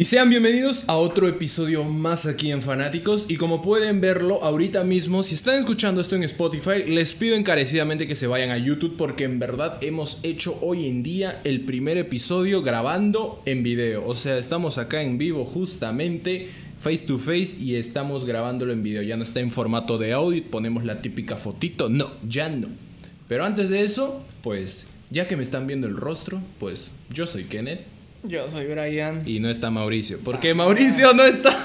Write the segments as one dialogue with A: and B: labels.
A: Y sean bienvenidos a otro episodio más aquí en Fanáticos. Y como pueden verlo ahorita mismo, si están escuchando esto en Spotify, les pido encarecidamente que se vayan a YouTube porque en verdad hemos hecho hoy en día el primer episodio grabando en video. O sea, estamos acá en vivo justamente face to face y estamos grabándolo en video. Ya no está en formato de audio, ponemos la típica fotito. No, ya no. Pero antes de eso, pues ya que me están viendo el rostro, pues yo soy Kenneth.
B: Yo soy Brian.
A: Y no está Mauricio. ¿Por qué Mauricio no está?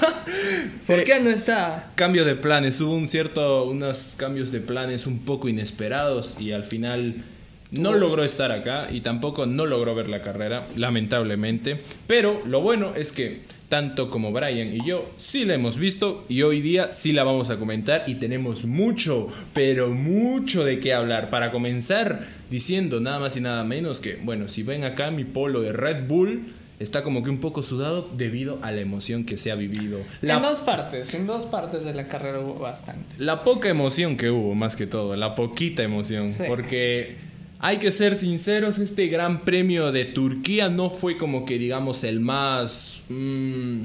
B: ¿Por qué no está?
A: Cambio de planes. Hubo un cierto, unos cambios de planes un poco inesperados y al final no logró estar acá y tampoco no logró ver la carrera, lamentablemente. Pero lo bueno es que tanto como Brian y yo sí la hemos visto y hoy día sí la vamos a comentar y tenemos mucho, pero mucho de qué hablar. Para comenzar diciendo nada más y nada menos que, bueno, si ven acá mi polo de Red Bull, está como que un poco sudado debido a la emoción que se ha vivido. La,
B: En dos partes, en dos partes de la carrera hubo bastante.
A: la poca emoción que hubo, más que todo, la poquita emoción,
B: Sí.
A: porque hay que ser sinceros, este Gran Premio de Turquía no fue como que digamos el más... mm,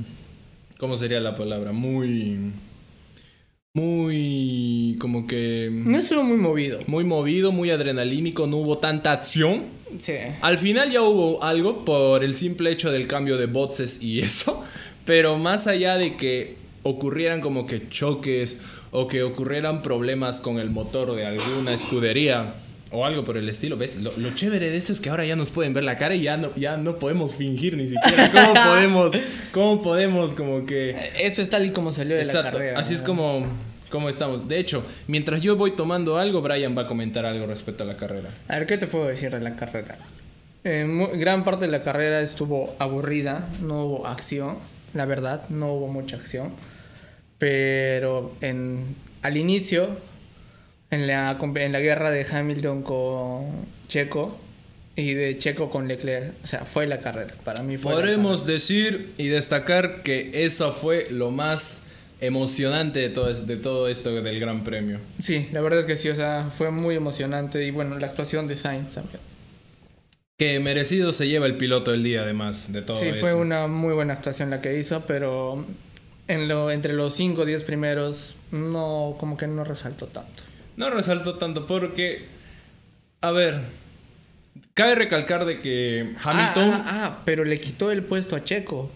A: ¿Cómo sería la palabra? Muy... Muy... como que...
B: No estuvo muy movido.
A: Muy movido, muy adrenalínico, no hubo tanta acción.
B: Sí.
A: Al final ya hubo algo por el simple hecho del cambio de boxes y eso, pero más allá de que ocurrieran como que choques o que ocurrieran problemas con el motor de alguna escudería o algo por el estilo, ¿ves? Lo, lo chévere de esto es que ahora ya nos pueden ver la cara y ya no, ya no podemos fingir ni siquiera. ¿Cómo podemos? ¿Cómo podemos como que...
B: Eso es tal y como salió de la
A: Exacto,
B: carrera.
A: así es como, como estamos. De hecho, mientras yo voy tomando algo, Brian va a comentar algo respecto a la carrera.
B: A ver, ¿qué te puedo decir de la carrera? Eh, gran parte de la carrera estuvo aburrida, no hubo acción, la verdad, no hubo mucha acción. Pero en, al inicio, en la, en la guerra de Hamilton con Checo y de Checo con Leclerc, o sea, fue la carrera. Para mí fue
A: Podremos decir y destacar que eso fue lo más emocionante de todo, de todo esto del Gran Premio.
B: Sí, la verdad es que sí, o sea, fue muy emocionante y bueno, la actuación de Sainz también.
A: Que merecido se lleva el piloto del día, además de todo
B: Sí,
A: eso.
B: fue una muy buena actuación la que hizo, pero en lo, entre los 5 o 10 primeros no, como que no resaltó tanto.
A: No resaltó tanto porque, a ver, cabe recalcar de que Hamilton...
B: Ah, ah, ah, pero le quitó el puesto a Checo.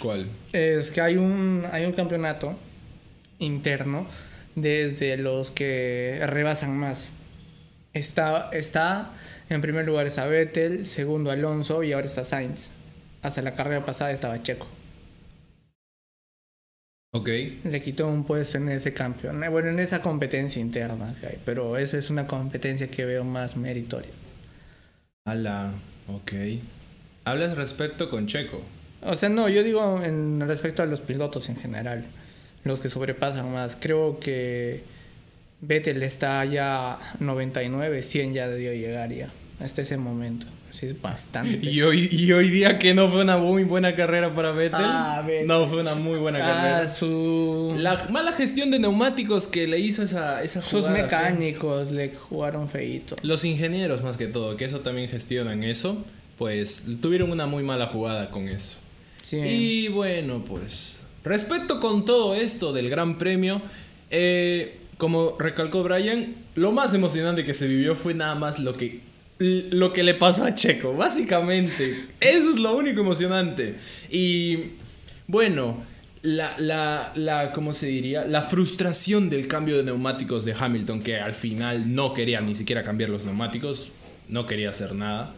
A: ¿Cuál?
B: Es que hay un, hay un campeonato interno desde los que rebasan más. Está, está en primer lugar está Vettel, segundo Alonso y ahora está Sainz. Hasta la carrera pasada estaba Checo.
A: Ok.
B: Le quitó un puesto en ese campeón. eh, Bueno, en esa competencia interna que hay. Pero esa es una competencia que veo más meritoria.
A: Ala, ok. Hablas respecto con Checo.
B: O sea, no, yo digo en respecto a los pilotos en general. Los que sobrepasan más. Creo que Vettel está ya 99, 100 ya debió llegar ya. Hasta ese momento. Sí, es bastante.
A: Y hoy, y hoy día que no fue una muy buena carrera para Vettel.
B: Ah.
A: No fue una muy buena
B: Ah,
A: carrera.
B: su...
A: La mala gestión de neumáticos que le hizo esa, esa
B: sus
A: jugada,
B: mecánicos le jugaron feíto.
A: fue- Los ingenieros más que todo, que eso también gestionan eso, pues tuvieron una muy mala jugada con eso.
B: Sí.
A: Y bueno, pues respecto con todo esto del Gran Premio, eh, como recalcó Brian, lo más emocionante que se vivió fue nada más lo que lo que le pasó a Checo, básicamente. Eso es lo único emocionante. Y bueno, la, la, la, ¿cómo se diría? La frustración del cambio de neumáticos de Hamilton, que al final no quería ni siquiera cambiar los neumáticos, no quería hacer nada.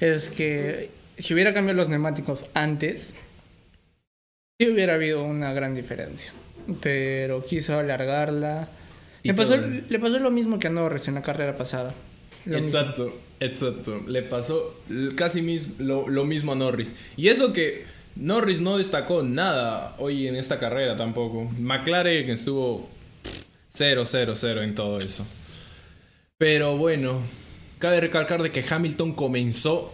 B: es que si hubiera cambiado los neumáticos antes, sí hubiera habido una gran diferencia. Pero quiso alargarla. Le pasó, le pasó lo mismo que a Norris en la carrera pasada. Lo mismo.
A: Exacto, exacto. Le pasó casi mis- lo, lo mismo a Norris. Y eso que Norris no destacó nada hoy en esta carrera tampoco. McLaren estuvo pff, Cero, cero, cero en todo eso. Pero bueno, cabe recalcar de que Hamilton comenzó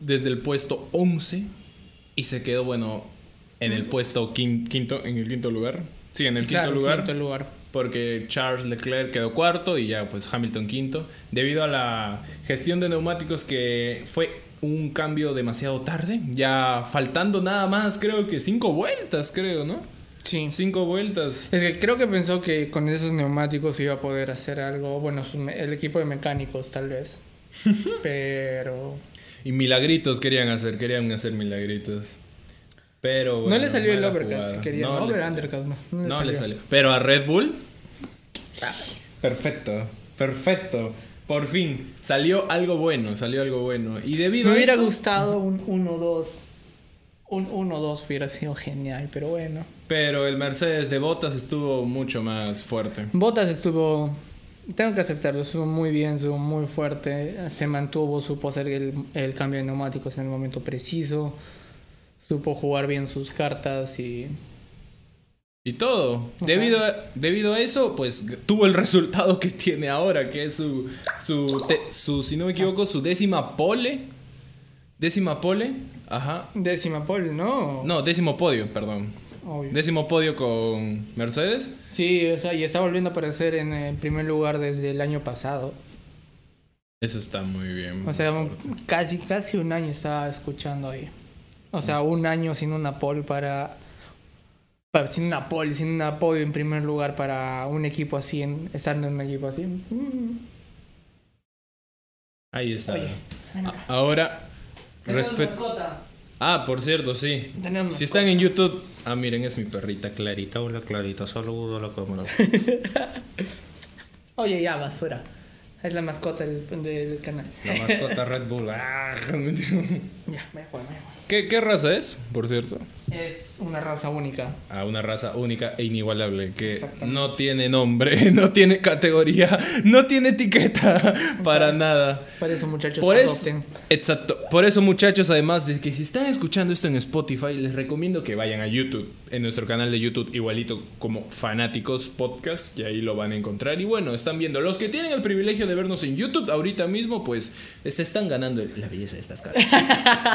A: desde el puesto 11 y se quedó, bueno, en el puesto quin- quinto, en el quinto lugar. Sí, en el quinto
B: Claro,
A: lugar.
B: quinto lugar.
A: Porque Charles Leclerc quedó cuarto y ya pues Hamilton quinto. Debido a la gestión de neumáticos que fue un cambio demasiado tarde. Ya faltando nada más, creo que cinco vueltas, creo, ¿no?
B: Sí.
A: Cinco vueltas.
B: Es que creo que pensó que con esos neumáticos iba a poder hacer algo. Bueno, el equipo de mecánicos, tal vez. Pero.
A: Y milagritos querían hacer, querían hacer milagritos. Pero
B: no
A: bueno,
B: le salió el overcut que quería.
A: No
B: No, over undercut, no. No, le,
A: No
B: salió.
A: le salió. Pero a Red Bull. Perfecto, perfecto. Por fin, salió algo bueno, salió algo bueno. Y debido
B: Me
A: a
B: hubiera
A: eso-
B: gustado un 1-2. Un 1-2 hubiera sido genial, pero bueno.
A: Pero el Mercedes de Bottas estuvo mucho más fuerte.
B: Bottas estuvo. Tengo que aceptarlo, estuvo muy bien, estuvo muy fuerte. Se mantuvo, supo hacer el, el cambio de neumáticos en el momento preciso. Supo jugar bien sus cartas y.
A: Y todo. Debido a, debido a eso, pues tuvo el resultado que tiene ahora, que es su, su, te- su, si no me equivoco, su décima pole. Décima pole. Ajá.
B: Décima pole, ¿no?
A: No, décimo podio, perdón.
B: Obvio.
A: Décimo podio con Mercedes.
B: Sí, o sea, y está volviendo a aparecer en el primer lugar desde el año pasado.
A: Eso está muy bien.
B: O sea, casi, casi un año estaba escuchando ahí. O sea, un año sin una pole para, para- sin una pole, sin un apoyo en primer lugar para un equipo así, en- estando en un equipo así. Mm.
A: Ahí está.
B: Oye.
A: Ahora,
B: Tenemos
A: respet-
B: mascota.
A: Ah, por cierto, sí.
B: Tenemos
A: Si están en YouTube. Ah, miren, es mi perrita Clarita. Hola, Clarita. Saludo a la cámara.
B: Oye, ya, basura. Es la mascota del, del canal.
A: La mascota Red Bull. Ah,
B: Ya, me fue, me fue.
A: ¿Qué, ¿Qué raza es, por cierto?
B: Es una raza única.
A: A una raza única e inigualable que no tiene nombre, no tiene categoría, no tiene etiqueta para nada.
B: Por eso, muchachos,
A: Por
B: adopten.
A: exacto. Por eso, muchachos, además de que si están escuchando esto en Spotify, les recomiendo que vayan a YouTube, en nuestro canal de YouTube, igualito como Fanáticos Podcast, que ahí lo van a encontrar. Y bueno, están viendo. Los que tienen el privilegio de vernos en YouTube ahorita mismo, pues se están ganando la belleza de estas caras.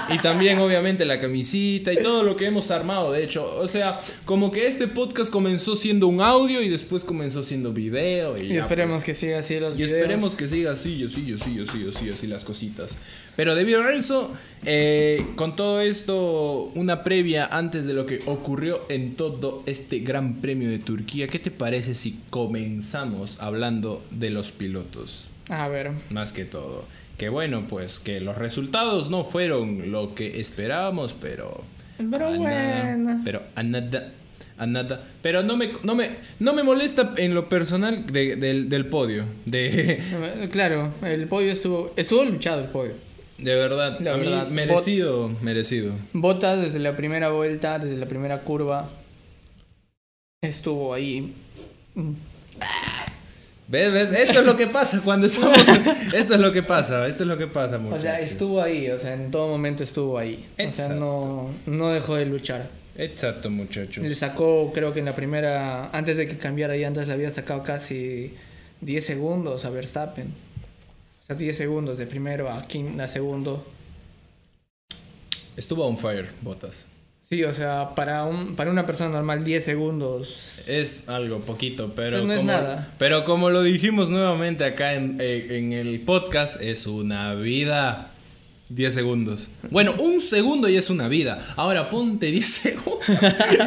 A: y también, obviamente, la camisita y todo lo que hemos armado. De hecho, o sea, como que este podcast comenzó siendo un audio y después comenzó siendo video. Y,
B: Y
A: ya,
B: esperemos
A: pues,
B: que siga así los
A: y
B: videos.
A: esperemos que siga así, yo sí, yo sí, yo sí, yo sí, así las cositas. Pero debido a eso, eh, con todo esto, una previa antes de lo que ocurrió en todo este Gran Premio de Turquía, ¿qué te parece si comenzamos hablando de los pilotos?
B: A ver.
A: Más que todo. Que bueno, pues que los resultados no fueron lo que esperábamos, pero...
B: Pero
A: a nada,
B: bueno.
A: pero a nada, a nada. Pero no me, no me, no me molesta en lo personal de- del, del podio. De,
B: Claro, el podio estuvo. Estuvo luchado el podio.
A: de verdad,
B: La
A: a mí
B: verdad.
A: merecido, merecido.
B: Bottas desde la primera vuelta, desde la primera curva. Estuvo ahí.
A: ¿Ves? ¿Ves? Esto es lo que pasa cuando estamos... esto es lo que pasa, esto es lo que pasa,
B: O
A: muchachos.
B: sea, estuvo ahí, o sea, en todo momento estuvo ahí. O sea,
A: Exacto.
B: no, no dejó de luchar.
A: Exacto, muchachos.
B: Le sacó, creo que en la primera, antes de que cambiara y antes le había sacado casi 10 segundos a Verstappen. O sea, 10 segundos de primero a, quin- a segundo.
A: Estuvo on fire, Botas.
B: Sí, o sea, para, un, para una persona normal 10 segundos.
A: Es algo poquito, pero
B: Eso no es
A: como,
B: nada.
A: pero como lo dijimos nuevamente acá en, eh, en el podcast, es una vida. 10 segundos. Bueno, un segundo y es una vida. Ahora ponte 10 segundos.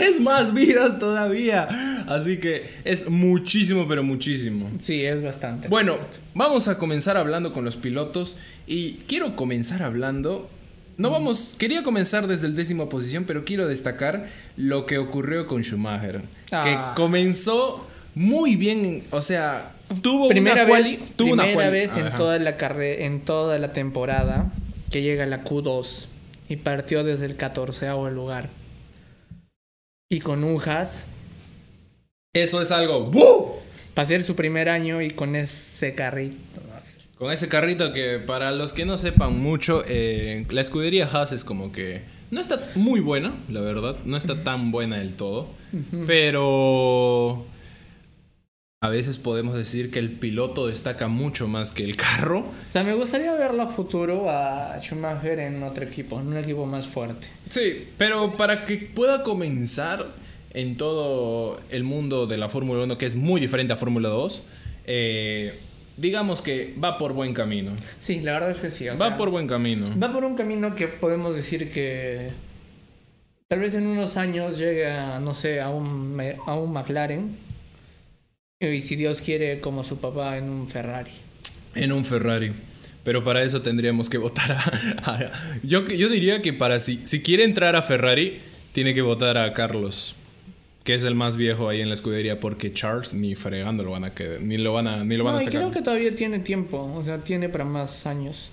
A: es más vidas todavía. Así que es muchísimo, pero muchísimo.
B: Sí, es bastante.
A: Bueno, vamos a comenzar hablando con los pilotos y quiero comenzar hablando. No vamos, quería comenzar desde el décimo posición, pero quiero destacar lo que ocurrió con Schumacher,
B: Ah.
A: que comenzó muy bien, o sea, tuvo
B: primera
A: una quali,
B: vez,
A: tuvo una
B: primera
A: quali-
B: vez en
A: Ajá.
B: toda la carrera, en toda la temporada que llega a la Q2 y partió desde el 14 lugar. Y con un Haas,
A: Eso es algo ¡bu!
B: para ser su primer año y con ese carrito.
A: Con ese carrito que para los que no sepan mucho, eh, la escudería Haas es como que no está muy buena, la verdad, no está tan buena del todo, pero a veces podemos decir que el piloto destaca mucho más que el carro.
B: O sea, me gustaría verlo a futuro a Schumacher en otro equipo, en un equipo más fuerte.
A: Sí, pero para que pueda comenzar en todo el mundo de la Fórmula 1, que es muy diferente a Fórmula 2, eh, digamos que va por buen camino.
B: Sí, la verdad es que sí. o
A: Va
B: sea,
A: por buen camino.
B: Va por un camino que podemos decir que tal vez en unos años llegue a, no sé, a un, a un McLaren. Y si Dios quiere, como su papá en un Ferrari.
A: En un Ferrari. Pero para eso tendríamos que votar a... a- yo, yo diría que para si, si quiere entrar a Ferrari, tiene que votar a Carlos. Que es el más viejo ahí en la escudería. Porque Charles ni fregando lo van a quedar. Ni lo van a, ni lo van
B: No,
A: a sacar.
B: creo que todavía tiene tiempo, o sea, tiene para más años.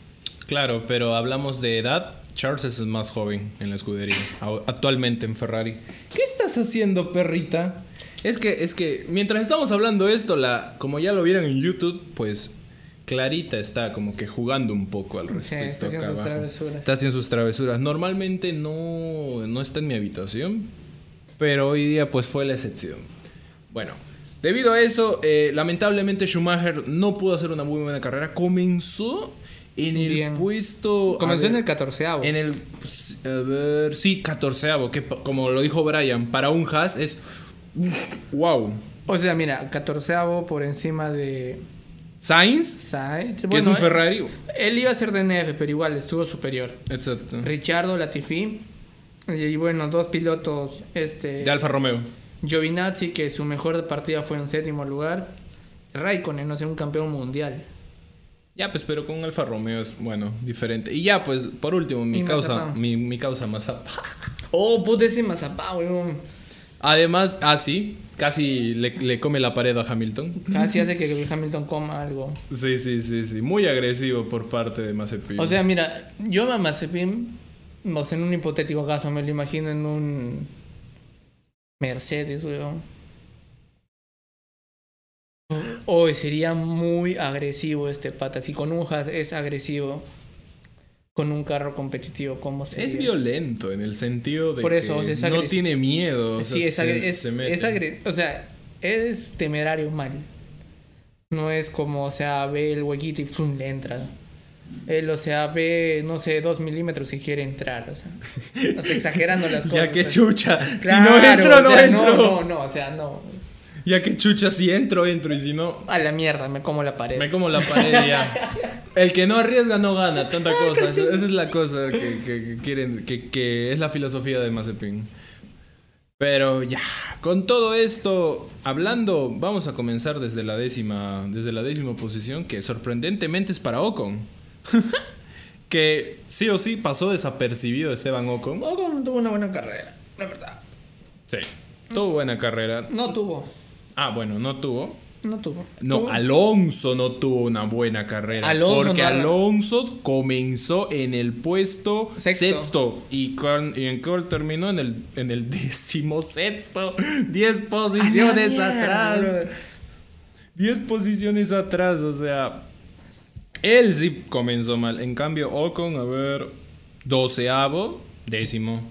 A: Claro, pero hablamos de edad. Charles es el más joven en la escudería. Actualmente en Ferrari. ¿Qué estás haciendo, perrita? Es que, es que mientras estamos hablando esto, la, como ya lo vieron en YouTube, pues Clarita está como que jugando un poco al
B: Sí,
A: respecto.
B: está haciendo sus travesuras.
A: Está haciendo sus travesuras. Normalmente no, no está en mi habitación, pero hoy día pues fue la excepción. Bueno, debido a eso, eh, lamentablemente Schumacher no pudo hacer una muy buena carrera. Comenzó en el
B: Bien.
A: puesto...
B: Comenzó
A: ver,
B: en el catorceavo.
A: en el, pues, a ver, sí, catorceavo, que como lo dijo Brian, para un Haas es wow.
B: O sea, mira, catorceavo por encima de
A: Sainz,
B: Sainz.
A: que
B: Bueno,
A: es un Ferrari.
B: Él iba a ser DNF, pero igual estuvo superior.
A: Exacto.
B: Richardo Latifi. Y bueno, dos pilotos. Este.
A: De Alfa Romeo.
B: Giovinazzi, que su mejor partida fue en séptimo lugar. Raikkonen, no sé, un campeón mundial.
A: Ya, pues, pero con Alfa Romeo es, bueno, diferente. Y ya, pues, por último, mi
B: Y
A: causa, mi, mi causa Mazepin.
B: Oh, puta ese mazapá, weón.
A: Además, ah, sí, casi le, le come la pared a Hamilton.
B: Casi hace que Hamilton coma algo.
A: Sí, sí, sí, sí. Muy agresivo por parte de Mazepin.
B: O sea, mira, yo a Mazepin, o sea, en un hipotético caso, me lo imagino en un Mercedes, weón. Hoy sería muy agresivo este pata. Si con un Haas es agresivo, con un carro competitivo, ¿cómo sería?
A: es violento en el sentido de
B: Por eso,
A: que
B: o sea, es
A: no tiene miedo. o sea,
B: sí, es,
A: se-
B: agre- es,
A: se mete.
B: es agre- o sea, es temerario mal. No es como, o sea, ve el huequito y ¡frum! le entra. Él, o sea, ve, no sé, dos milímetros y quiere entrar, o sea. O sea, exagerando las cosas.
A: Ya que
B: pues.
A: chucha. si no entro,
B: o
A: no
B: sea,
A: entro.
B: No, no, no, o sea, no.
A: Ya que chucha, si entro, entro. Y si no,
B: A la mierda, me como la pared.
A: me como la pared ya. El que no arriesga no gana, tanta cosa. Esa, esa es la cosa que, que- que quieren, que, que es la filosofía de Mazepin. Pero ya, con todo esto hablando, vamos a comenzar desde la décima, desde la décima posición, que sorprendentemente es para Ocon. que sí o sí pasó desapercibido Esteban Ocon.
B: Ocon tuvo una buena carrera, la verdad.
A: Sí. Tuvo buena carrera.
B: No tuvo,
A: Ah, bueno, no tuvo.
B: no tuvo.
A: No,
B: Tuvo-
A: Alonso no tuvo una buena carrera.
B: Alonso
A: porque
B: no-
A: Alonso comenzó en el puesto
B: Sexto.
A: sexto. y, con- y en cuál terminó en el, en el décimo sexto. Diez posiciones atrás. Diez posiciones atrás, o sea. Él sí comenzó mal. En cambio, Ocon, a ver, doceavo, décimo.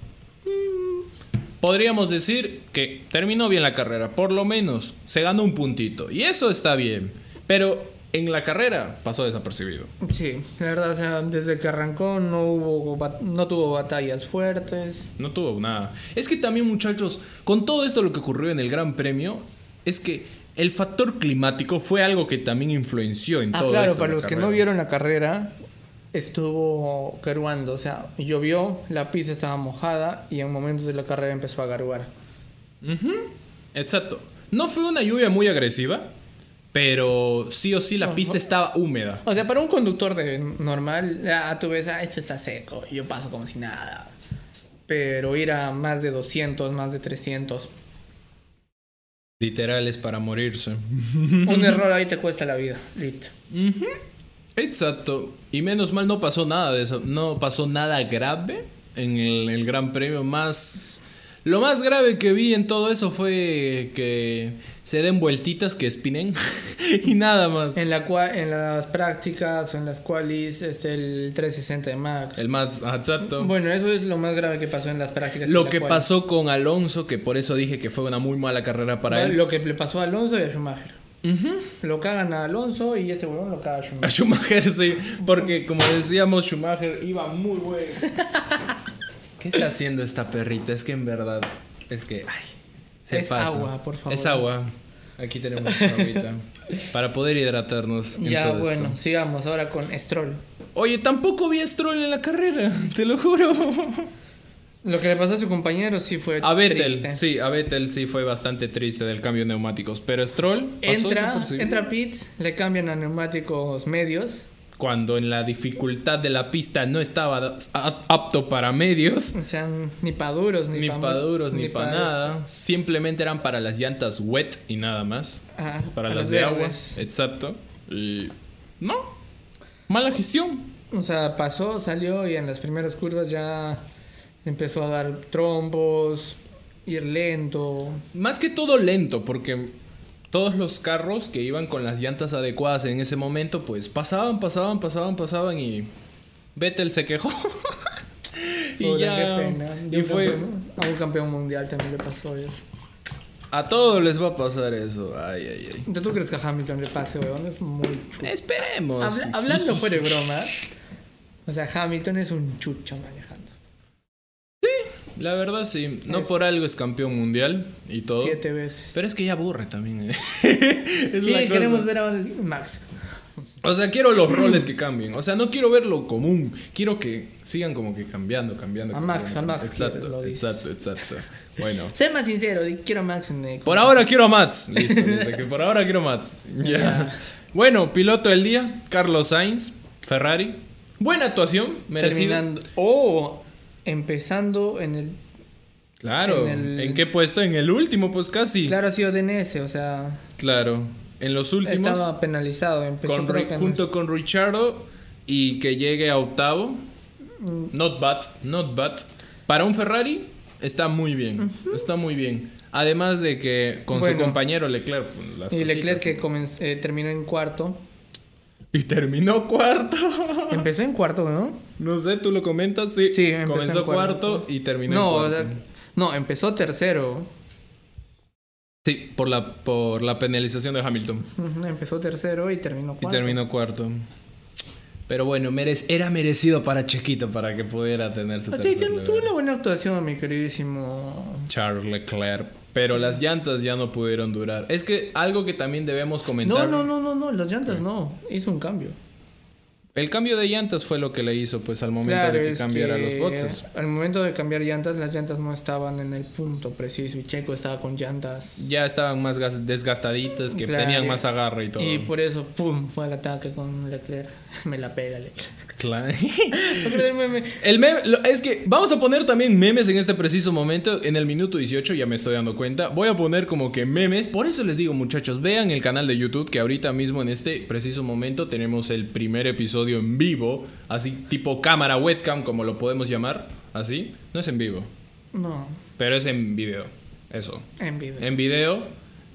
A: Podríamos decir que terminó bien la carrera, por lo menos se ganó un puntito. Y eso está bien. Pero en la carrera pasó desapercibido.
B: Sí, la verdad, o sea, desde que arrancó no hubo, no tuvo batallas fuertes.
A: No tuvo nada. Es que también, muchachos, con todo esto lo que ocurrió en el Gran Premio, es que el factor climático fue algo que también influenció en
B: Ah,
A: todo
B: claro,
A: esto
B: para los que no vieron la carrera, estuvo garuando, o sea, llovió, la pista estaba mojada y en momentos de la carrera empezó a garuar.
A: Ujú, Exacto. No fue una lluvia muy agresiva, pero sí o sí la pista
B: no.
A: estaba húmeda.
B: O sea, para un conductor de normal, ya tú ves, ah, esto está seco, yo paso como si nada. Pero ir a más de 200, más de 300,
A: Literal es para morirse.
B: un error ahí te cuesta la vida, lit.
A: Exacto. Y menos mal no pasó nada de eso. No pasó nada grave en el, el Gran Premio. Más. Lo más grave que vi en todo eso fue que se den vueltitas que espinen. y nada más.
B: En, la cua- en las prácticas o en las qualis, este, el 360 de Max.
A: El más. Exacto.
B: Bueno, eso es lo más grave que pasó en las prácticas.
A: Lo
B: la
A: que pasó con Alonso, que por eso dije que fue una muy mala carrera para él.
B: Lo que le pasó a Alonso y a Schumacher. Lo cagan a Alonso y ese huevón lo caga a
A: A
B: Schumacher.
A: Schumacher sí, porque como decíamos, Schumacher iba muy bueno. ¿Qué está haciendo esta perrita? Es que en verdad, es que, ay, se
B: Es
A: pasa.
B: agua, por favor.
A: Es agua. Aquí tenemos agüita. para poder hidratarnos. en
B: Ya,
A: todo
B: bueno,
A: esto.
B: sigamos ahora con Stroll.
A: Oye, tampoco vi a Stroll en la carrera, te lo juro.
B: Lo que le pasó a su compañero sí fue
A: A Vettel,
B: triste.
A: sí, a Vettel sí fue bastante triste del cambio de neumáticos. Pero Stroll pasó
B: Entra, entra a pits, le cambian a neumáticos medios.
A: Cuando en la dificultad de la pista no estaba apto para medios.
B: O sea, ni para duros, ni,
A: Ni
B: pa'
A: para duros, ni,
B: pa'
A: para nada. Simplemente eran para las llantas wet y nada más.
B: Ah,
A: Para las de agua. Exacto. Y. No. Mala gestión.
B: O sea, pasó, salió y en las primeras curvas ya empezó a dar trompos, ir lento.
A: Más que todo lento, porque todos los carros que iban con las llantas adecuadas en ese momento, pues pasaban, pasaban, pasaban, pasaban y. Vettel se quejó. y
B: Joder,
A: ya.
B: pena.
A: Y fue.
B: campeón- a un campeón mundial también le pasó eso.
A: A todos les va a pasar eso. Ay, ay, ay.
B: ¿Tú crees que a Hamilton le pase, weón? Es muy.
A: Esperemos.
B: Habla- hablando fuera de bromas, o sea, Hamilton es un chucho manejando.
A: La verdad sí, no
B: Es-
A: por algo es campeón mundial y todo.
B: Siete veces.
A: Pero es que ya aburre también. ¿eh? Es
B: sí, queremos ver a Max.
A: O sea, quiero los roles que cambien. O sea, no quiero ver lo común. Quiero que sigan como que cambiando, cambiando.
B: A Max,
A: cambiando.
B: a Max
A: Exacto, exacto, exacto. Bueno.
B: Sé más sincero, quiero a Max en el...
A: Por ahora quiero a Mats. Listo, listo, que por ahora quiero a Mats. Ya. Bueno, piloto del día, Carlos Sainz, Ferrari. Buena actuación, merecida.
B: Terminando. O empezando en el.
A: Claro. ¿En, qué puesto? En el último, pues casi.
B: Claro, ha sido DNS, o sea.
A: Claro. En los últimos.
B: Estaba penalizado. Empezó
A: con
B: creo en-
A: junto con Richardo y que llegue a octavo.
B: Mm.
A: Not bad, not bad. Para un Ferrari está muy bien, está muy bien. Además de que con
B: Bueno.
A: su compañero Leclerc. pues, las
B: Y Leclerc que eh, terminó en cuarto.
A: Y terminó cuarto.
B: Empezó en cuarto, ¿no?
A: No sé, tú lo comentas, sí. Comenzó
B: en
A: cuarto, y terminó
B: no,
A: en cuarto.
B: no, empezó tercero.
A: Sí, por la, por la penalización de Hamilton.
B: Empezó tercero y terminó
A: Y
B: cuarto.
A: terminó cuarto. Pero bueno, merec- era merecido para Chiquito para que pudiera tener su
B: Así que tuvo una buena actuación, mi queridísimo.
A: Charles Leclerc. Pero las llantas ya no pudieron durar. Es que algo que también debemos comentar.
B: No, no, no, no, no, las llantas no. Hizo un cambio.
A: El cambio de llantas fue lo que le hizo pues al momento
B: Claro,
A: de que cambiara
B: que
A: los boxes.
B: Al momento de cambiar llantas, las llantas no estaban en el punto preciso. Y Checo estaba con llantas.
A: Ya estaban más gas- desgastaditas, que
B: Claro,
A: tenían más agarre y todo.
B: Y por eso, pum, fue al ataque con Leclerc. Me la pega Leclerc.
A: Claro.
B: ¿Te acuerdas del meme?
A: El meme, lo- es que vamos a poner también memes en este preciso momento, en el minuto 18, ya me estoy dando cuenta. Voy a poner como que memes, por eso les digo muchachos, vean el canal de YouTube que ahorita mismo en este preciso momento tenemos el primer episodio en vivo, así tipo cámara webcam como lo podemos llamar, así. No es en vivo,
B: No,
A: pero es en video, eso.
B: en video.
A: En video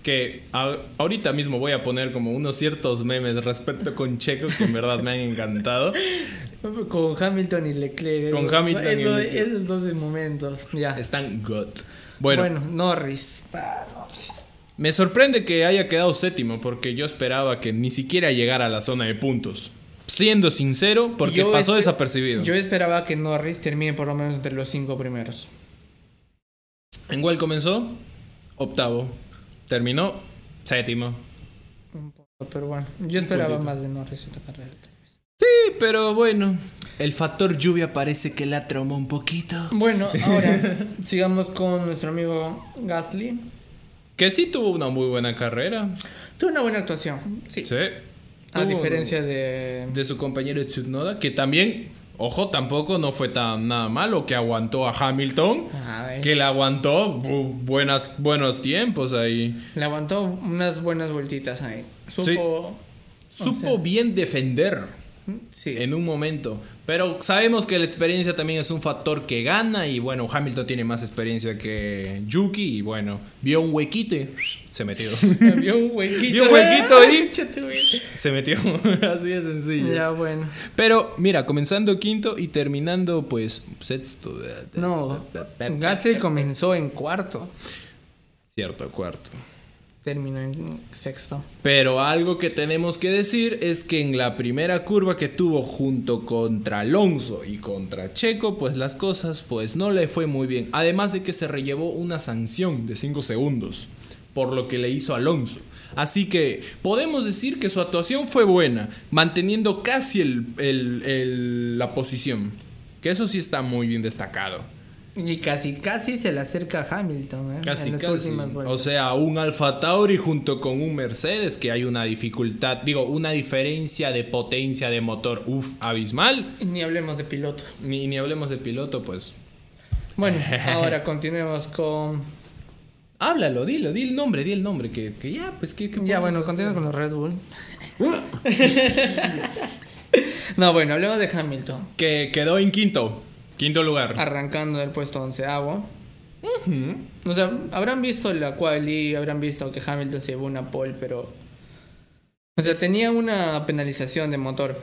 A: que a- ahorita mismo voy a poner como unos ciertos memes respecto con Checo que en verdad me han encantado.
B: Con Hamilton y Leclerc.
A: Con Hamilton y Leclerc.
B: esos dos momentos. Ya.
A: Están good. Bueno,
B: Bueno, Norris. Ah, Norris.
A: me sorprende que haya quedado séptimo porque yo esperaba que ni siquiera llegara a la zona de puntos. Siendo sincero, porque
B: Yo
A: pasó desapercibido.
B: Yo esperaba que Norris termine por lo menos entre los cinco primeros.
A: ¿En cuál comenzó? Octavo. Terminó séptimo.
B: Un poco, pero bueno, yo esperaba más de Norris esta carrera.
A: Sí, pero bueno. El factor lluvia parece que la traumó un poquito.
B: Bueno, ahora sigamos con nuestro amigo Gasly.
A: Que sí tuvo una muy buena carrera.
B: Tuvo una buena actuación, sí.
A: Sí.
B: A diferencia de...
A: de su compañero Tsunoda, que también, ojo, tampoco no fue tan nada malo, que aguantó a Hamilton,
B: A
A: que le aguantó bu- buenas, buenos tiempos ahí.
B: Le aguantó unas buenas vueltitas ahí. Supo...
A: Supo
B: sea-
A: bien defender
B: Sí.
A: en un momento, pero sabemos que la experiencia también es un factor que gana y bueno, Hamilton tiene más experiencia que Yuki y bueno, vio un huequito y se metió.
B: Vio un huequito.
A: Vio un huequito
B: güey.
A: se metió, así de sencillo.
B: Ya, bueno.
A: Pero mira, comenzando quinto y terminando pues sexto.
B: No, Gasly comenzó en cuarto.
A: Cierto, cuarto.
B: Terminó en sexto.
A: Pero algo que tenemos que decir es que en la primera curva que tuvo junto contra Alonso y contra Checo, pues las cosas pues no le fue muy bien. Además de que se rellevó una sanción de 5 segundos por lo que le hizo Alonso. Así que podemos decir que su actuación fue buena, manteniendo casi el- la posición. Que eso sí está muy bien destacado.
B: Y casi, casi se le acerca a Hamilton, ¿eh?
A: Casi,
B: en
A: casi. O sea, un Alfa Tauri junto con un Mercedes, que hay una dificultad, digo, una diferencia de potencia de motor, uff, abismal.
B: Ni hablemos de piloto.
A: Ni, ni hablemos de piloto, pues.
B: Bueno, ahora continuemos con...
A: Háblalo, dilo, di el nombre, di el nombre, que, que ya, pues que...
B: Ya, bueno,
A: hacer?
B: continuemos con los Red Bull. no, bueno, hablemos de Hamilton.
A: Que quedó en quinto, quinto lugar.
B: Arrancando del puesto onceavo. O sea, habrán visto la quali, habrán visto que Hamilton se llevó una pole, pero... O sea, tenía una penalización de motor,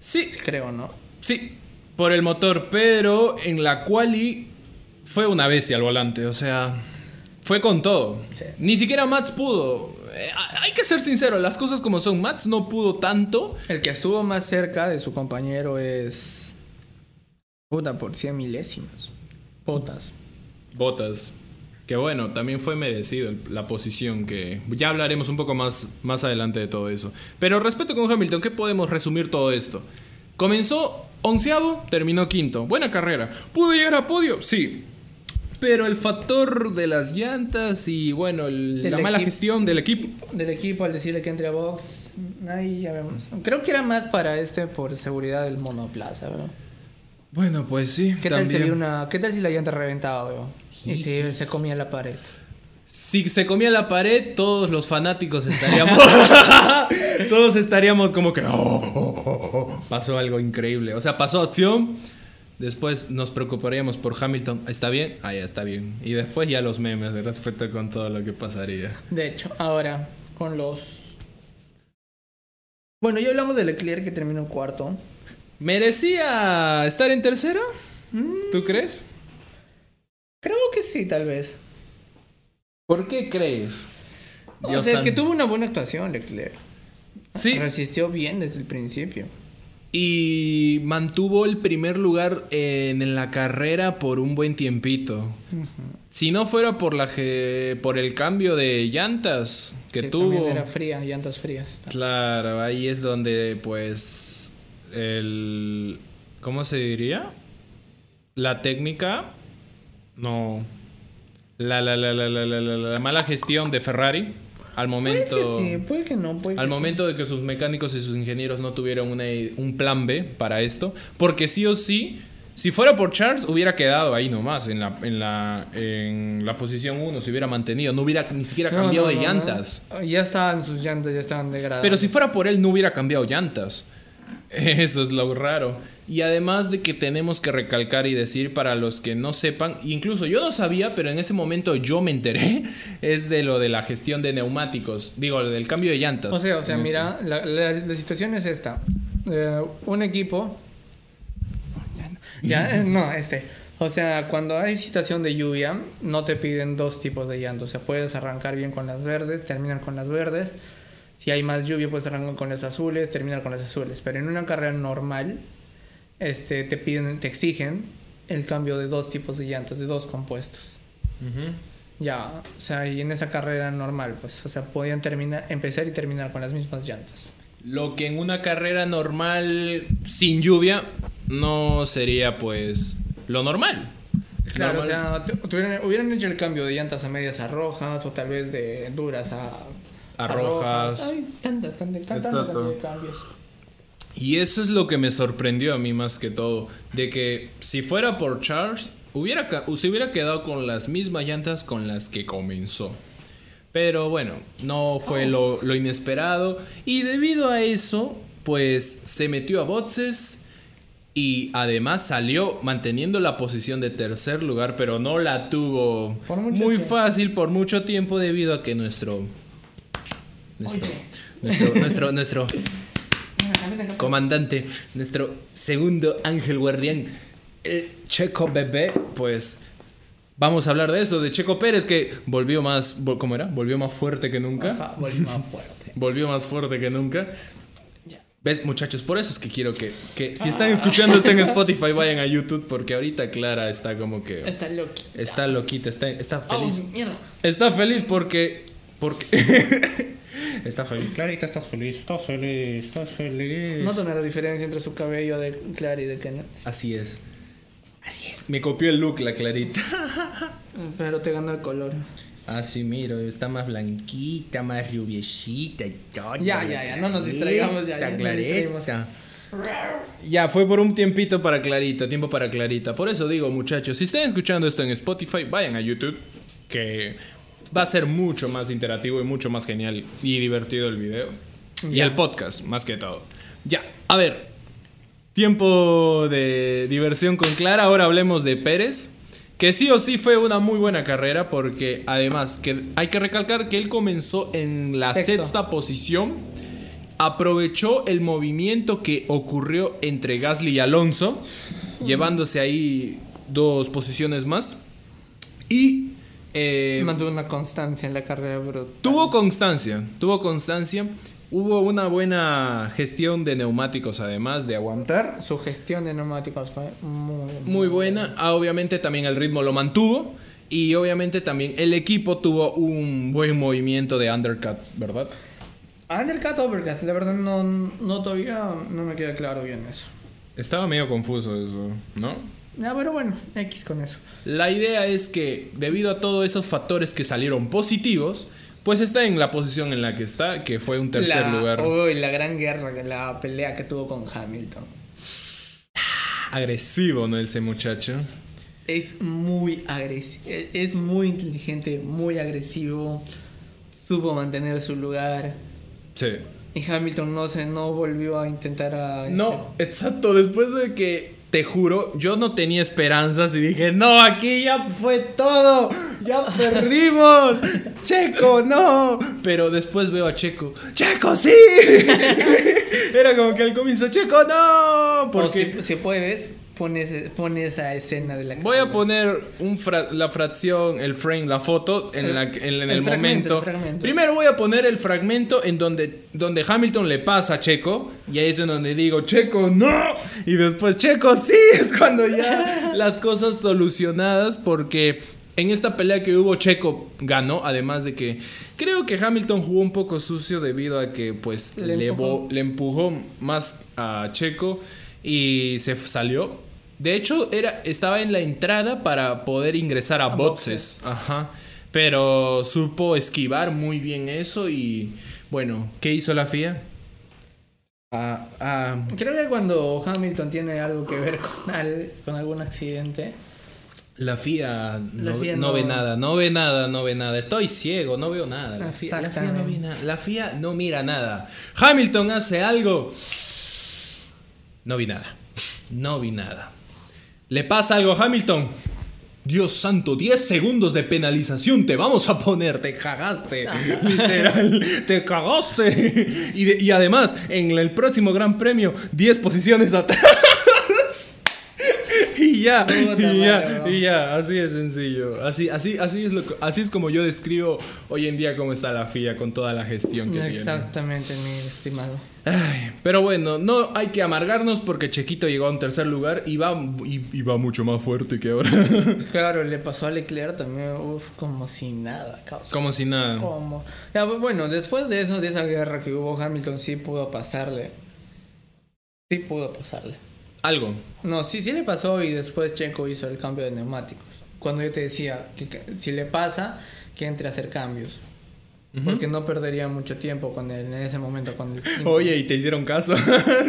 A: Sí,
B: creo, ¿no?
A: sí, por el motor, pero en la quali fue una bestia al volante, o sea, fue con todo.
B: Sí.
A: Ni siquiera Mats pudo. Eh, hay que ser sincero, las cosas como son. Mats no pudo tanto.
B: El que estuvo más cerca de su compañero es... Puta, por 100 milésimas. Botas.
A: Botas. Que bueno, también fue merecido la posición que... Ya hablaremos un poco más, más adelante de todo eso. Pero respeto con Hamilton, ¿qué podemos resumir todo esto? Comenzó onceavo, terminó quinto. Buena carrera. ¿Pudo llegar a podio? Sí. Pero el factor de las llantas y bueno, el- la mala gestión del equipo.
B: Del equipo al decirle que entre a box, ahí ya vemos. Creo que era más para este por seguridad del monoplaza, ¿verdad?
A: Bueno, pues sí.
B: ¿Qué tal, si
A: también.
B: había una, ¿Qué tal si la llanta reventaba, weón? Y si se comía la pared.
A: Si se comía la pared, todos los fanáticos estaríamos. todos estaríamos como que. "Oh, oh, oh, oh". Pasó algo increíble. O sea, pasó acción. Después nos preocuparíamos por Hamilton. ¿Está bien? Ah, ya está bien. Y después ya los memes de respecto con todo lo que pasaría.
B: De hecho, ahora con los. Bueno, ya hablamos de Leclerc que terminó cuarto.
A: ¿Merecía estar en tercera? ¿Tú crees?
B: Creo que sí, tal vez.
A: ¿Por qué crees?
B: o
A: Dios
B: sea, es que tuvo una buena actuación Leclerc.
A: Sí.
B: Resistió bien desde el principio.
A: Y mantuvo el primer lugar en la carrera por un buen tiempito. Si no fuera por la por el cambio de llantas que, tuvo.
B: también era fría, llantas frías.
A: Claro, ahí es donde pues el ¿cómo se diría? La técnica no la la la la la la, la- la mala gestión de Ferrari al
B: Puede
A: momento
B: que sí, puede que no, puede que
A: al
B: sí.
A: momento de que sus mecánicos y sus ingenieros no tuvieran una- un plan B para esto, porque sí o sí, si fuera por Charles, hubiera quedado ahí nomás, en la, en la, en la posición 1, se hubiera mantenido, no hubiera ni siquiera
B: No,
A: cambiado
B: no,
A: de llantas.
B: Ya estaban sus llantas, ya estaban degradadas.
A: Pero si fuera por él, no hubiera cambiado llantas. Eso es lo raro. Y además de que tenemos que recalcar y decir para los que no sepan, incluso yo no sabía, pero en ese momento yo me enteré, es de lo de la gestión de neumáticos, digo, del cambio de llantas.
B: O sea, o sea, mira, la, la- la situación es esta. Eh, un equipo... Ya, eh, no, este. O sea, cuando hay situación de lluvia, no te piden dos tipos de llantas. O sea, puedes arrancar bien con las verdes, terminar con las verdes. Si hay más lluvia, puedes arrancar con las azules, terminar con las azules. Pero en una carrera normal, este, te piden, te exigen el cambio de dos tipos de llantas, de dos compuestos. Ya, o sea, y en esa carrera normal, pues, o sea, podían terminar, empezar y terminar con las mismas llantas.
A: Lo que en una carrera normal sin lluvia no sería pues lo normal.
B: Claro,
A: Normal.
B: o sea, hubieran hecho el cambio de llantas a medias a rojas o tal vez de duras a,
A: A rojas.
B: Tantas, tantas, tantas.
A: Y eso es lo que me sorprendió a mí más que todo. De que si fuera por Charles, hubiera, se hubiera quedado con las mismas llantas con las que comenzó. Pero bueno, no fue lo, lo inesperado. Y debido a eso, pues se metió a boxes. Y además salió manteniendo la posición de tercer lugar, pero no la tuvo muy
B: tiempo.
A: fácil por mucho tiempo debido a que nuestro... Nuestro, nuestro, nuestro, nuestro comandante, nuestro segundo ángel guardián, el Checo Bebé, pues Vamos a hablar de eso, de Checo Pérez, que volvió más. ¿Cómo era? Volvió más fuerte que nunca.
B: Ajá, volvió más fuerte.
A: Volvió más fuerte que nunca. ¿Ves, muchachos? Por eso es que quiero que, que si están escuchando esto en Spotify, vayan a YouTube, porque ahorita Clara está como que.
B: Está loco.
A: Está loquita, está, está
B: Oh,
A: feliz.
B: mierda.
A: Está feliz porque. porque está feliz.
C: Clarita, estás feliz, estás feliz, estás feliz.
B: Noto la diferencia entre su cabello de Clary y de Kenneth.
A: Así es. Así es. Me copió el look la Clarita.
B: Pero te ganó el color.
A: Ah, sí, miro, está más blanquita, más rubiecita y todo.
B: Ya, ya, ya, no nos distraigamos, ya, ya distraímos.
A: Ya, fue por un tiempito para Clarita, tiempo para Clarita. Por eso digo, muchachos, si están escuchando esto en Spotify, vayan a YouTube, que va a ser mucho más interactivo y mucho más genial y divertido el video. Y el podcast, más que todo. Ya, a ver. Tiempo de diversión con Clara. Ahora hablemos de Pérez. Que sí o sí fue una muy buena carrera porque además que hay que recalcar que él comenzó en la
B: Sexto.
A: sexta posición. Aprovechó el movimiento que ocurrió entre Gasly y Alonso, llevándose ahí dos posiciones más. Y eh,
B: Mantuvo una constancia en la carrera brutal.
A: Tuvo constancia, tuvo constancia. Hubo una buena gestión de neumáticos además de aguantar.
B: Su gestión de neumáticos fue muy,
A: Muy buena. Ah, obviamente también el ritmo lo mantuvo. Y obviamente también el equipo tuvo un buen movimiento de undercut, ¿verdad?
B: Undercut Overcut, la verdad no, no todavía no me queda claro bien eso.
A: Estaba medio confuso eso, ¿no?
B: Ya, pero bueno, X con eso.
A: La idea es que debido a todos esos factores que salieron positivos, pues está en la posición en la que está, que fue un tercer
B: la,
A: lugar.
B: Uy, la gran guerra, la pelea que tuvo con Hamilton.
A: Agresivo, ¿no? Ese muchacho.
B: Es muy agresivo, es muy inteligente, muy agresivo. Supo mantener su lugar.
A: Sí.
B: Y Hamilton no se no volvió a intentar a
A: No, exacto. Después de que, te juro, yo no tenía esperanzas y dije, no, aquí ya fue todo. Ya perdimos. Checo, no. Pero después veo a Checo. Checo, sí. Era como que al comienzo, Checo, no.
B: Porque si puedes, pones, pon esa escena de la
A: voy a poner un fra- la fracción, el frame, la foto en,
B: El-
A: la, en, en el, momento.
B: el.
A: Primero voy a poner el fragmento en donde, donde Hamilton le pasa a Checo. Y ahí es en donde digo, Checo, no. Y después, Checo, sí. Es cuando ya las cosas solucionadas. Porque en esta pelea que hubo, Checo ganó. Además de que creo que Hamilton jugó un poco sucio debido a que pues
B: Le
A: le,
B: empujó.
A: bo- le empujó más a Checo y se salió. De hecho, era, estaba en la entrada para poder ingresar a,
B: A
A: boxes. Ajá. Pero supo esquivar muy bien eso y bueno, ¿qué hizo la FIA? Ah, ah,
B: Creo que cuando Hamilton tiene algo que ver con, al- con algún accidente,
A: la FIA,
B: La
A: no,
B: FIA
A: no
B: no-
A: ve nada, no ve nada, no ve nada. Estoy ciego, no veo nada. La FIA, la FIA no ve nada. La FIA no mira nada. Hamilton hace algo. No vi nada. No vi nada. ¿Le pasa algo a Hamilton? Dios santo, 10 segundos de penalización te vamos a poner, te cagaste. Literal, te cagaste. Y, y además, en el próximo Gran Premio, 10 posiciones atrás. Y ya, y ya, y ya, así de sencillo. Así, así, así, es lo así es como yo describo hoy en día cómo está la FIA con toda la gestión que tiene.
B: exactamente, mi estimado.
A: Ay, pero bueno, no hay que amargarnos porque Chequito llegó a un tercer lugar y va, y, y va mucho más fuerte que ahora.
B: Claro, le pasó a Leclerc también, uff, como si nada, causa.
A: Como si nada.
B: Como. Ya, bueno, después de eso, de esa guerra que hubo, Hamilton sí pudo pasarle. Sí pudo pasarle.
A: Algo.
B: No, sí, sí le pasó y después Checo hizo el cambio de neumáticos. Cuando yo te decía que, que si le pasa, que entre a hacer cambios. Porque no perdería mucho tiempo con el, en ese momento con el quinto.
A: Oye, y te hicieron caso.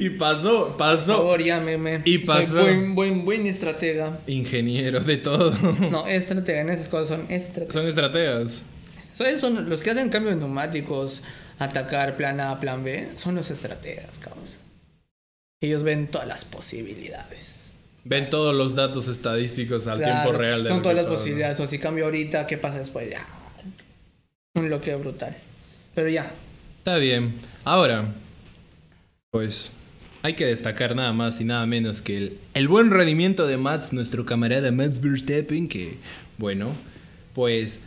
A: Y pasó,
B: Por
A: pasó.
B: favor, llámeme.
A: Y
B: Soy
A: pasó.
B: buen, buen, buen estratega.
A: Ingeniero de todo.
B: No, estratega, en esas cosas son estrategas.
A: Son estrategas.
B: Son, son los que hacen cambio de neumáticos, atacar plan A, plan B, son los estrategas, causa. Ellos ven todas las posibilidades.
A: Ven todos los datos estadísticos al
B: Claro,
A: tiempo real. de
B: Son todas las posibilidades. O si cambio ahorita, ¿qué pasa después? Ya. Un bloqueo brutal. Pero ya.
A: Está bien. Ahora, pues, hay que destacar nada más y nada menos que el, el buen rendimiento de Mats, nuestro camarada Mats Verstappen, que, bueno, pues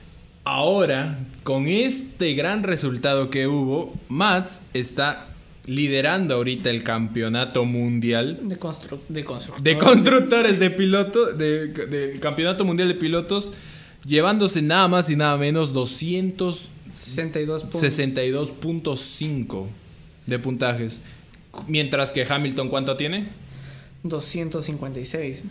A: ahora, con este gran resultado que hubo, Mats está liderando ahorita el campeonato mundial
B: De, constru de constructores.
A: de constructores de pilotos, de, campeonato mundial de pilotos, llevándose nada más y nada menos
B: 62 puntos.
A: 262.5 de puntajes. Mientras que Hamilton, ¿cuánto tiene?
B: 256.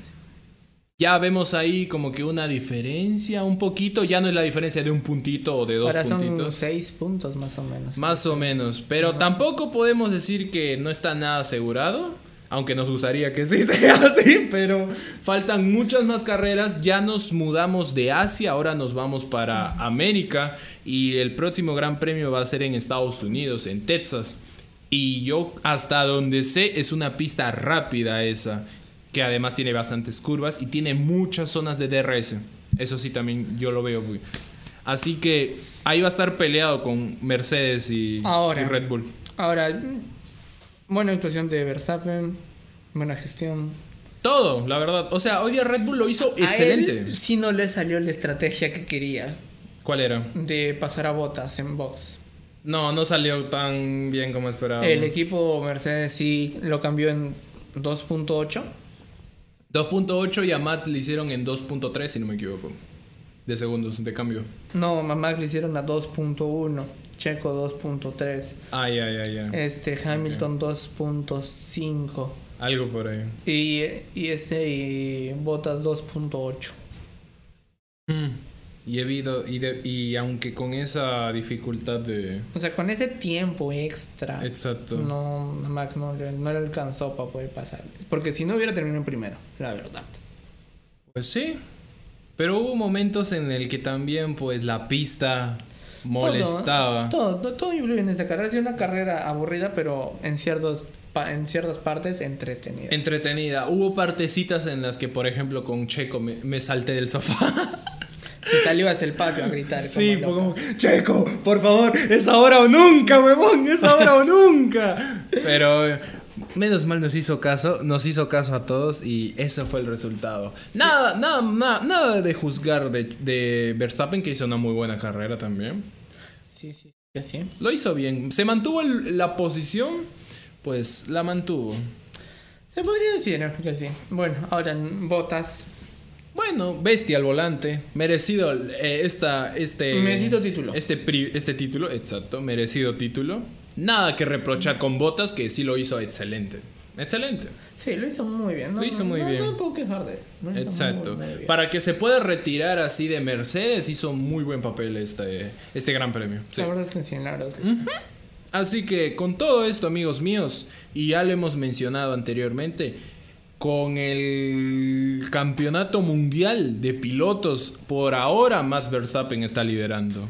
A: Ya vemos ahí como que una diferencia, un poquito. Ya no es la diferencia de un puntito o de dos
B: Ahora son
A: puntitos.
B: 6 puntos más o menos.
A: Más o menos. Pero tampoco podemos decir que no está nada asegurado. Aunque nos gustaría que sí sea así. Pero faltan muchas más carreras. Ya nos mudamos de Asia. Ahora nos vamos para América. Y el próximo Gran Premio va a ser en Estados Unidos, en Texas. Y yo hasta donde sé es una pista rápida esa. Que además tiene bastantes curvas. Y tiene muchas zonas de DRS. Eso sí también yo lo veo muy... Así que ahí va a estar peleado con Mercedes y,
B: Ahora.
A: y Red Bull.
B: Ahora, mm, buena actuación de Verstappen, buena gestión.
A: Todo, la verdad. O sea, hoy día Red Bull lo hizo
B: A
A: excelente.
B: él sí no le salió la estrategia que quería
A: ¿Cuál era?
B: de pasar a botas en box.
A: No, no salió tan bien como esperábamos.
B: El equipo Mercedes sí lo cambió en 2.8.
A: 2.8 y a Matt le hicieron en 2.3, si no me equivoco. De segundos de cambio.
B: No, a Max le hicieron a 2.1. Checo 2.3.
A: Ay, ay, ay, ay.
B: Este Hamilton 2.5.
A: Algo por ahí.
B: Y, y este y Botas 2.8.
A: Mm. Y he visto- y, de- y aunque con esa dificultad de...
B: O sea, con ese tiempo extra.
A: Exacto.
B: No, Max no no le alcanzó para poder pasar. Porque si no hubiera terminado en primero, la verdad.
A: Pues sí. Pero hubo momentos en el que también pues la pista molestaba.
B: Todo, todo, todo influye en esta carrera. Ha sido una carrera aburrida, pero en ciertos en ciertas partes entretenida.
A: Entretenida. Hubo partecitas en las que, por ejemplo, con Checo me, me salté del sofá.
B: Se salió hasta el patio a gritar.
A: Sí,
B: como
A: fue
B: loco.
A: como, Checo, por favor, es ahora o nunca, huevón, es ahora o nunca. Pero eh, menos mal nos hizo caso, nos hizo caso a todos y ese fue el resultado. Nada, nada, nada, nada de juzgar de, de Verstappen, que hizo una muy buena carrera también.
B: Sí, sí, sí.
A: Lo hizo bien. Se mantuvo el- la posición, pues la mantuvo.
B: Se podría decir que sí. Bueno, ahora botas.
A: Bueno, bestia al volante. Merecido eh, esta, este.
B: Merecido título.
A: Este, pri- este título, exacto. Merecido título. Nada que reprochar con Botas, que sí lo hizo excelente. Excelente.
B: Sí, lo hizo muy bien. No,
A: Lo hizo
B: no-
A: muy
B: no-
A: bien.
B: No me puedo quejar de él.
A: Exacto.
B: muy, muy bien.
A: Para que se pueda retirar así de Mercedes, hizo muy buen papel este, este gran premio. Sí.
B: La verdad es que sí, la verdad es que sí.
A: Así que con todo esto, amigos míos, y ya lo hemos mencionado anteriormente, con el campeonato mundial de pilotos, por ahora Max Verstappen está liderando.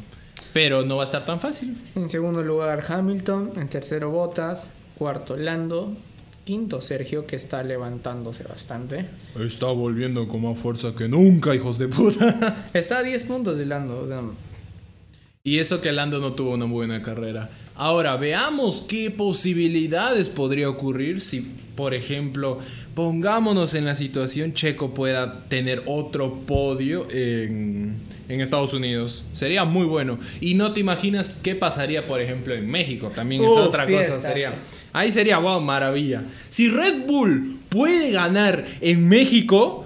A: Pero no va a estar tan fácil.
B: En segundo lugar Hamilton, en tercero Botas, cuarto Lando, quinto Sergio que está levantándose bastante.
A: Está volviendo con más fuerza que nunca, hijos de puta.
B: Está a 10 puntos de Lando. o sea,
A: Y eso que Lando no tuvo una buena carrera. Ahora, veamos qué posibilidades podría ocurrir si, por ejemplo, pongámonos en la situación Checo pueda tener otro podio en, en Estados Unidos. Sería muy bueno. Y no te imaginas qué pasaría, por ejemplo, en México. También es
B: Uh,
A: otra
B: fiesta.
A: cosa. Sería. Ahí sería, wow, maravilla. Si Red Bull puede ganar en México,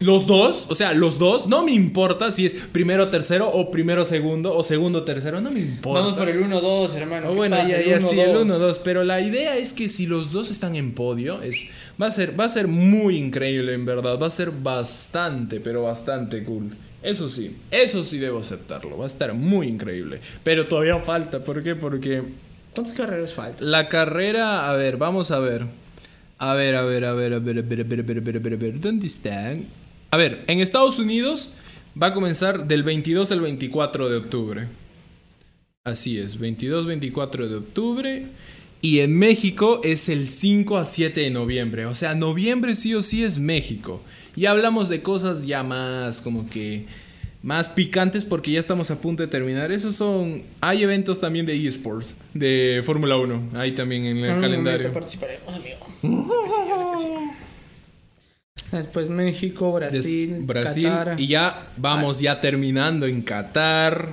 A: los dos, o sea, los dos, no me importa si es primero tercero o primero segundo o segundo tercero, no me importa.
B: Vamos por el 1-2, hermano.
A: Oh,
B: ¿qué
A: bueno,
B: pasa?
A: ya, ya, sí, el
B: 1-2.
A: 1-2, pero la idea es que si los dos están en podio, es, va, a ser, va a ser muy increíble en verdad, va a ser bastante, pero bastante cool. Eso sí, eso sí debo aceptarlo, va a estar muy increíble, pero todavía falta, ¿por qué? Porque
B: ¿Cuántas carreras faltan?
A: la carrera, a ver, vamos a ver. A ver, a ver, a ver, a ver, a ver, a ver, a ver, a ver, a ver, a ver, ¿dónde están? A ver, en Estados Unidos va a comenzar del 22 al 24 de octubre. Así es, 22-24 de octubre. Y en México es el 5 a 7 de noviembre. O sea, noviembre sí o sí es México. Y hablamos de cosas ya más como que más picantes porque ya estamos a punto de terminar. Esos son. Hay eventos también de eSports, de Fórmula 1. Ahí también en el
B: En
A: calendario.
B: momento participaremos, amigo. Yo sé que sí, yo sé que sí. Después México,
A: Des-
B: Brasil,
A: Brasil.
B: Qatar.
A: Y ya vamos ya terminando en Qatar.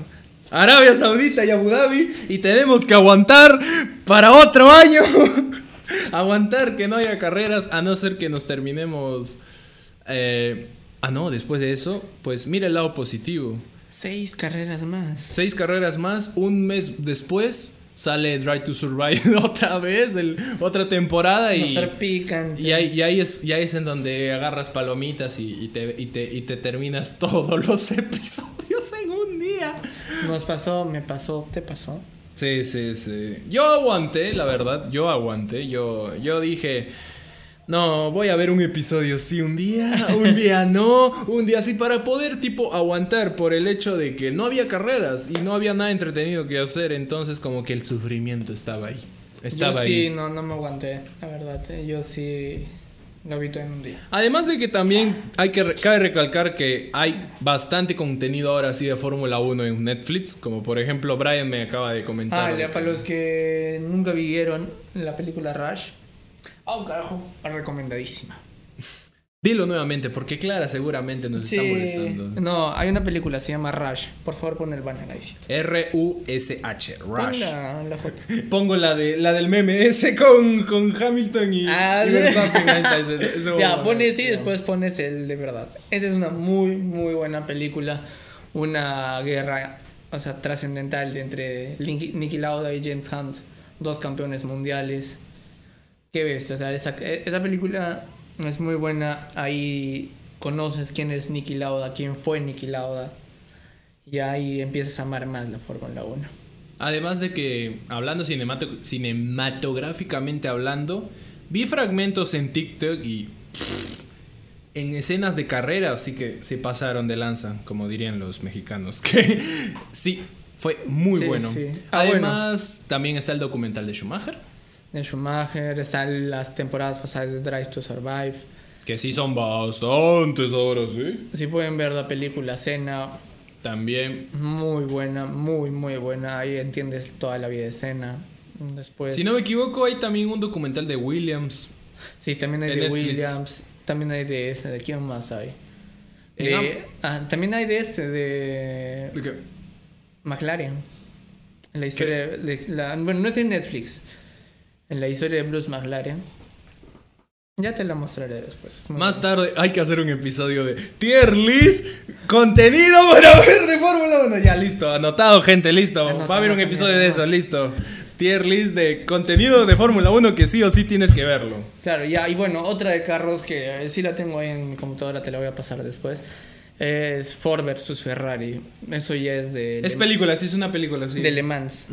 A: Arabia Saudita y Abu Dhabi. Y tenemos que aguantar para otro año. aguantar que no haya carreras a no ser que nos terminemos. eh, ah, no, después de eso, pues mira el lado positivo.
B: Seis carreras más.
A: Seis carreras más, un mes después sale Drive to Survive otra vez, el- otra temporada y, y, ahí, y ahí es, y ahí es en donde agarras palomitas y, y te, y, te, y te terminas todos los episodios en un día.
B: Nos pasó, me pasó, te pasó.
A: Sí, sí, sí. Yo aguanté, la verdad, yo aguanté. Yo, yo dije, no, voy a ver un episodio sí un día, un día no, un día sí, para poder tipo aguantar por el hecho de que no había carreras y no había nada entretenido que hacer. Entonces como que el sufrimiento estaba ahí. Estaba
B: yo sí,
A: ahí.
B: no, no me aguanté, la verdad. eh, Yo sí lo vi todo en un día.
A: Además de que también hay que cabe recalcar que hay bastante contenido ahora sí de Fórmula 1 en Netflix, como por ejemplo Brian me acaba de comentar.
B: Ah, para los que nunca vieron la película Rush. Ah, un carajo. Recomendadísima.
A: Dilo nuevamente, porque Clara seguramente nos está molestando.
B: No, hay una película, se llama Rush. Por favor, pon el banner ahí.
A: R-U-S-H, Rush.
B: la, la foto.
A: Pongo la de la del meme ese con, con Hamilton y,
B: Ah,
A: y
B: sí.
A: Ese- ese-
B: ya, pones
A: ¿no?
B: y después pones el de verdad. Esa es una muy, muy buena película. Una guerra, o sea, trascendental de entre Nicky Lauda y James Hunt. Dos campeones mundiales. Qué ves, o sea, esa, esa película es muy buena. Ahí conoces quién es Nicky Lauda, quién fue Nicky Lauda. Y ahí empiezas a amar más la Fórmula 1.
A: Además de que, hablando cinemato- cinematográficamente hablando, vi fragmentos en TikTok y pff, en escenas de carrera, así que se pasaron de lanza, como dirían los mexicanos. Que sí, fue muy
B: Sí,
A: bueno.
B: sí. Ah,
A: Además, también está el documental de Schumacher,
B: De Schumacher, están las temporadas pasadas de Drive to Survive.
A: que sí son bastantes ahora, ¿sí?
B: Si pueden ver la película Cena,
A: También
B: muy buena, muy, muy buena. Ahí entiendes toda la vida de Cena. Después,
A: Si no me equivoco, hay también un documental de Williams.
B: sí, también hay de
A: Netflix.
B: Williams. También hay de ese. ¿De quién más hay? De- ah, también hay de este, de McLaren. En la historia de la- bueno, no es de Netflix. En la historia de Bruce McLaren. Ya te la mostraré después.
A: Más tarde hay que hacer un episodio de Tier List, contenido para ver de Fórmula 1. Ya, listo, anotado, gente, listo.
B: Anotado
A: Va a haber un episodio de eso, listo. Tier List de contenido de Fórmula 1 que sí o sí tienes que verlo.
B: Claro, ya, y bueno, otra de carros que eh, sí la tengo ahí en mi computadora, te la voy a pasar después. Es Ford versus Ferrari. Eso ya es de,
A: Es
B: Le-
A: película, sí, es una película, sí.
B: de Le Mans.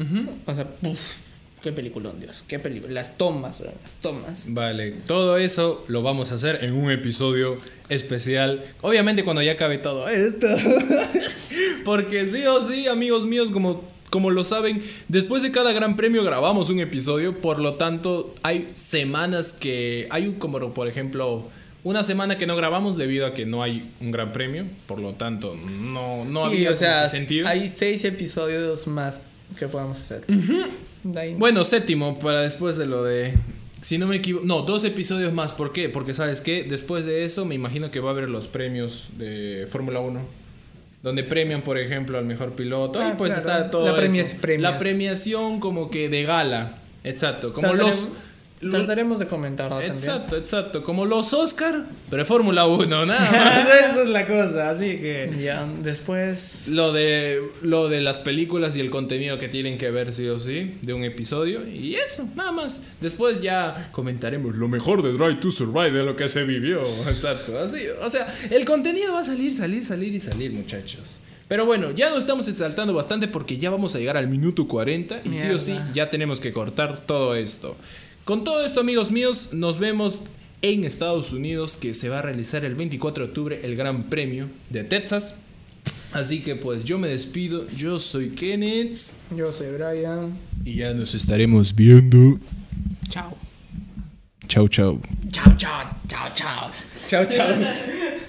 B: O sea, puf, qué peliculón, Dios. Qué película. Las tomas, ¿verdad? las tomas.
A: Vale, todo eso lo vamos a hacer en un episodio especial. Obviamente cuando ya acabe todo esto. Porque sí o sí, amigos míos, como, como lo saben, después de cada gran premio grabamos un episodio. Por lo tanto, hay semanas que... Hay un- como por ejemplo... Una semana que no grabamos debido a que no hay un gran premio. Por lo tanto, no, no
B: y,
A: había
B: o sea,
A: sentido.
B: hay seis episodios más que podemos hacer. De ahí-
A: Bueno, séptimo, para después de lo de. Si no me equivoco. No, dos episodios más. ¿Por qué? Porque, ¿sabes qué? Después de eso, me imagino que va a haber los premios de Fórmula 1. Donde premian, por ejemplo, al mejor piloto.
B: Ah,
A: y pues
B: claro.
A: está todo.
B: La premia-
A: eso.
B: premias.
A: La premiación, como que de gala. Exacto. Como los. lo-
B: Trataremos de comentarlo también.
A: Exacto, exacto. Como los Oscar, pero Fórmula 1, nada más. Esa es la cosa. Así que.
B: Ya, después.
A: Lo de, lo de las películas y el contenido que tienen que ver sí o sí de un episodio. Y eso, nada más. Después ya comentaremos lo mejor de Drive to Survive, de lo que se vivió. Exacto. Así, o sea, el contenido va a salir, salir, salir y salir, muchachos. Pero bueno, ya nos estamos exaltando bastante porque ya vamos a llegar al minuto 40 y sí o sí ya tenemos que cortar todo esto. Con todo esto, amigos míos, nos vemos en Estados Unidos que se va a realizar el 24 de octubre el Gran Premio de Texas. Así que pues yo me despido, yo soy Kenneth
B: Yo soy Brian.
A: y ya nos estaremos viendo.
B: Chao.
A: Chau, chau.
B: Chao, chao, chao, chao.
A: Chau, chau.